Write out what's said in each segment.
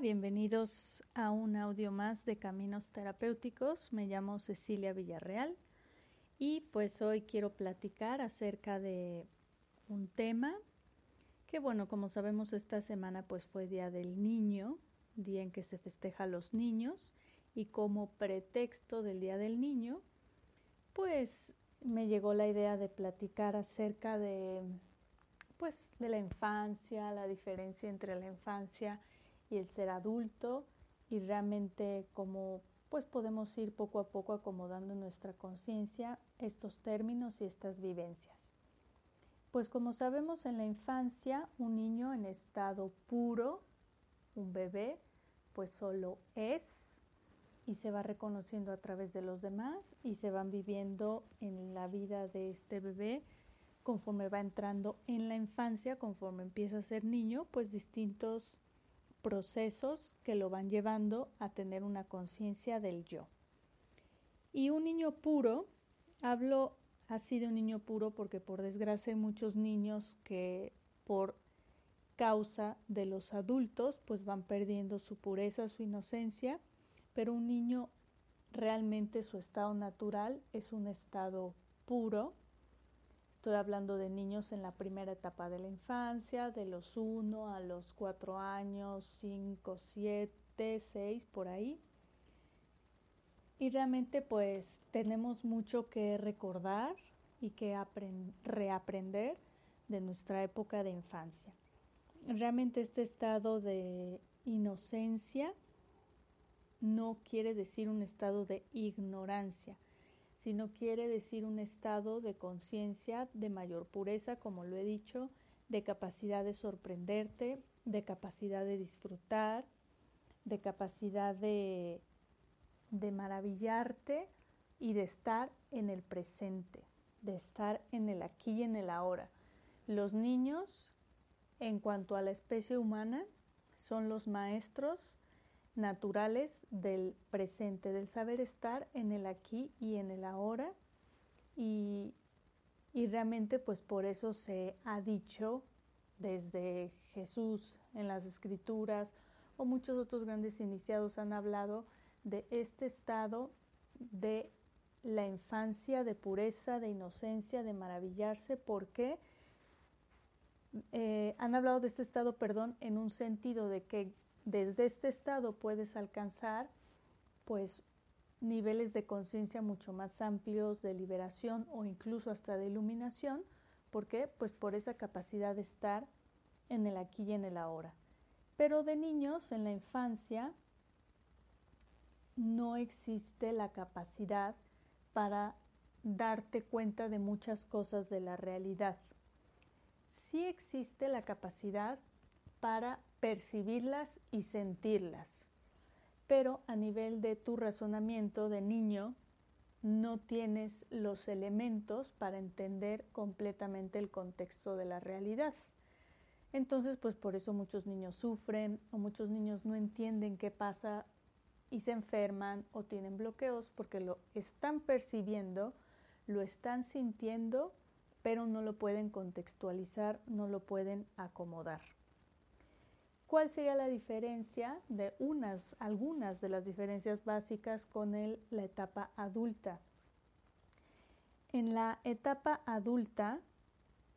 Bienvenidos a un audio más de Caminos Terapéuticos. Me llamo Cecilia Villarreal y pues hoy quiero platicar acerca de un tema que bueno, como sabemos esta semana pues fue Día del Niño, día en que se festeja a los niños y como pretexto del Día del Niño, pues me llegó la idea de platicar acerca de pues de la infancia, la diferencia entre la infancia y el ser adulto y realmente cómo pues podemos ir poco a poco acomodando en nuestra conciencia estos términos y estas vivencias. Pues como sabemos en la infancia un niño en estado puro, un bebé, pues solo es y se va reconociendo a través de los demás y se van viviendo en la vida de este bebé conforme va entrando en la infancia, conforme empieza a ser niño, pues distintos procesos que lo van llevando a tener una conciencia del yo. Y un niño puro, hablo así de un niño puro porque por desgracia hay muchos niños que por causa de los adultos pues van perdiendo su pureza, su inocencia, pero un niño realmente su estado natural es un estado puro, Estoy hablando de niños en la primera etapa de la infancia, de los 1 a los 4 años, 5, 7, 6, por ahí. Y realmente pues tenemos mucho que recordar y que reaprender de nuestra época de infancia. Realmente este estado de inocencia no quiere decir un estado de ignorancia sino quiere decir un estado de conciencia de mayor pureza, como lo he dicho, de capacidad de sorprenderte, de capacidad de disfrutar, de capacidad de, de maravillarte y de estar en el presente, de estar en el aquí y en el ahora. Los niños, en cuanto a la especie humana, son los maestros naturales del presente, del saber estar en el aquí y en el ahora. Y, y realmente pues por eso se ha dicho desde Jesús en las escrituras o muchos otros grandes iniciados han hablado de este estado de la infancia, de pureza, de inocencia, de maravillarse, porque eh, han hablado de este estado, perdón, en un sentido de que desde este estado puedes alcanzar pues niveles de conciencia mucho más amplios de liberación o incluso hasta de iluminación. ¿Por qué? Pues por esa capacidad de estar en el aquí y en el ahora. Pero de niños, en la infancia, no existe la capacidad para darte cuenta de muchas cosas de la realidad. Sí existe la capacidad para percibirlas y sentirlas. Pero a nivel de tu razonamiento de niño, no tienes los elementos para entender completamente el contexto de la realidad. Entonces, pues por eso muchos niños sufren o muchos niños no entienden qué pasa y se enferman o tienen bloqueos porque lo están percibiendo, lo están sintiendo, pero no lo pueden contextualizar, no lo pueden acomodar. ¿Cuál sería la diferencia de unas, algunas de las diferencias básicas con la etapa adulta? En la etapa adulta,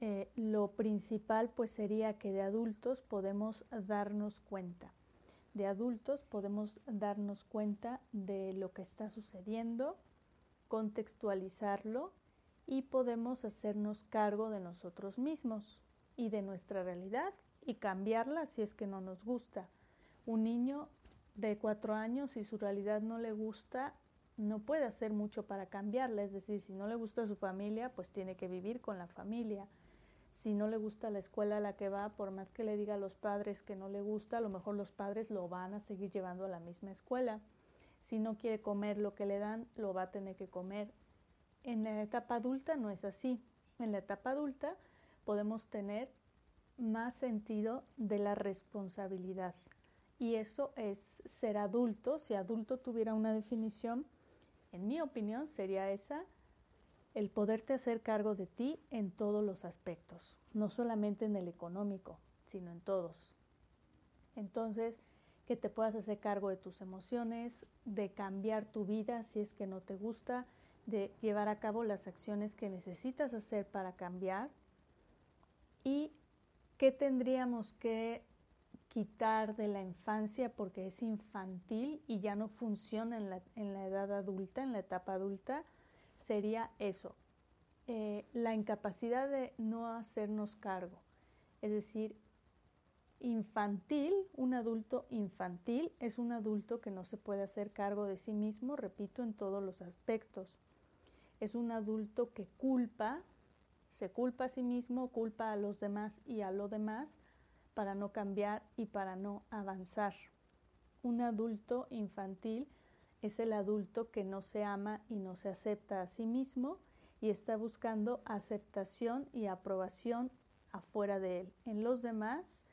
eh, lo principal pues sería que de adultos podemos darnos cuenta. De adultos podemos darnos cuenta de lo que está sucediendo, contextualizarlo y podemos hacernos cargo de nosotros mismos y de nuestra realidad y cambiarla si es que no nos gusta. Un niño de cuatro años, si su realidad no le gusta, no puede hacer mucho para cambiarla. Es decir, si no le gusta su familia, pues tiene que vivir con la familia. si no le gusta la escuela a la que va, por más que le diga a los padres que no le gusta, a lo mejor los padres lo van a seguir llevando a la misma escuela. Si no quiere comer lo que le dan, lo va a tener que comer. En la etapa adulta no es así. En la etapa adulta podemos tener más sentido de la responsabilidad. Y eso es ser adulto. Si adulto tuviera una definición, en mi opinión, sería esa, el poderte hacer cargo de ti en todos los aspectos, no solamente en el económico, sino en todos. Entonces, que te puedas hacer cargo de tus emociones, de cambiar tu vida si es que no te gusta, de llevar a cabo las acciones que necesitas hacer para cambiar y qué tendríamos que quitar de la infancia porque es infantil y ya no funciona en la, en la edad adulta, en la etapa adulta, sería eso, eh, la incapacidad de no hacernos cargo. Es decir, infantil, un adulto infantil es un adulto que no se puede hacer cargo de sí mismo, repito, en todos los aspectos. Es un adulto que culpa, se culpa a sí mismo, culpa a los demás y a lo demás para no cambiar y para no avanzar. Un adulto infantil es el adulto que no se ama y no se acepta a sí mismo y está buscando aceptación y aprobación afuera de él, en los demás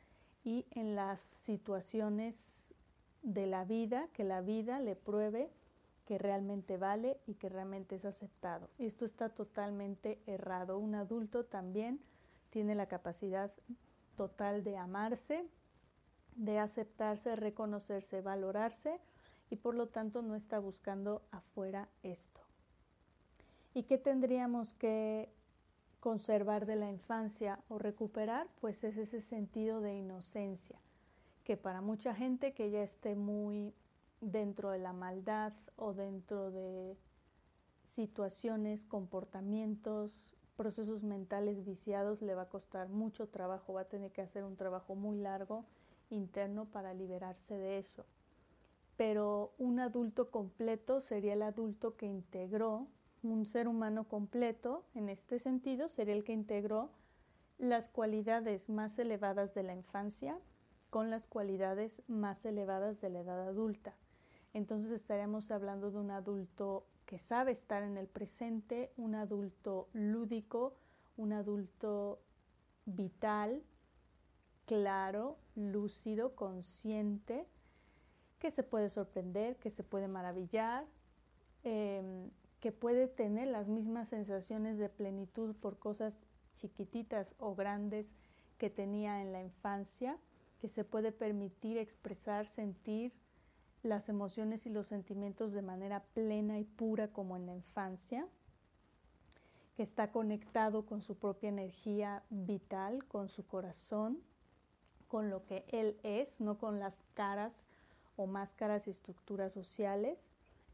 y en las situaciones de la vida, que la vida le pruebe que realmente vale y que realmente es aceptado. Esto está totalmente errado. Un adulto también tiene la capacidad total de amarse, de aceptarse, reconocerse, valorarse y por lo tanto no está buscando afuera esto. ¿Y qué tendríamos que conservar de la infancia o recuperar? Pues es ese sentido de inocencia, que para mucha gente que ya esté muy dentro de la maldad o dentro de situaciones, comportamientos, procesos mentales viciados, le va a costar mucho trabajo, va a tener que hacer un trabajo muy largo interno para liberarse de eso pero un adulto completo sería el adulto que integró, un ser humano completo, en este sentido, sería el que integró las cualidades más elevadas de la infancia con las cualidades más elevadas de la edad adulta. Entonces estaríamos hablando de un adulto que sabe estar en el presente, un adulto lúdico, un adulto vital, claro, lúcido, consciente, que se puede sorprender, que se puede maravillar, em, que puede tener las mismas sensaciones de plenitud por cosas chiquititas o grandes que tenía en la infancia, que se puede permitir expresar, sentir las emociones y los sentimientos de manera plena y pura como en la infancia, que está conectado con su propia energía vital, con su corazón, con lo que él es, no con las caras o máscaras y estructuras sociales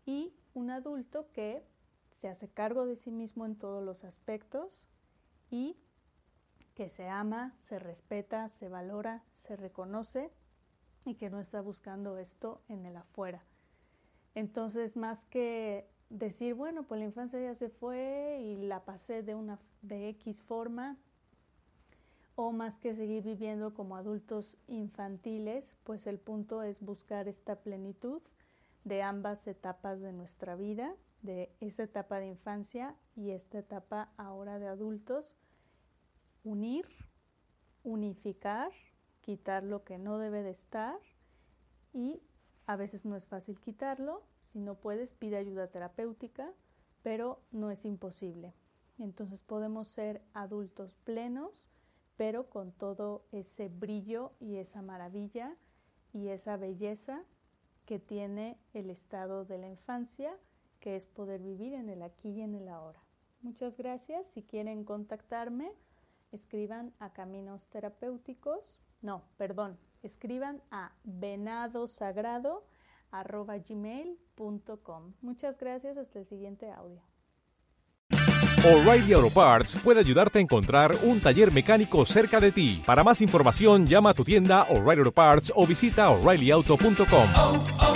y un adulto que se hace cargo de sí mismo en todos los aspectos y que se ama, se respeta, se valora, se reconoce y que no está buscando esto en el afuera. Entonces, más que decir, bueno, pues la infancia ya se fue y la pasé de una de X forma, o más que seguir viviendo como adultos infantiles, pues el punto es buscar esta plenitud de ambas etapas de nuestra vida, de esa etapa de infancia y esta etapa ahora de adultos, unir, unificar, quitar lo que no debe de estar y a veces no es fácil quitarlo, si no puedes pide ayuda terapéutica, pero no es imposible. Entonces podemos ser adultos plenos, pero con todo ese brillo y esa maravilla y esa belleza que tiene el estado de la infancia, que es poder vivir en el aquí y en el ahora. Muchas gracias. Si quieren contactarme, escriban a Caminos Terapéuticos. No, perdón, escriban a venadosagrado.gmail.com. Muchas gracias. Hasta el siguiente audio. O'Reilly Auto Parts puede ayudarte a encontrar un taller mecánico cerca de ti. Para más información, llama a tu tienda O'Reilly Auto Parts o visita oreillyauto.com.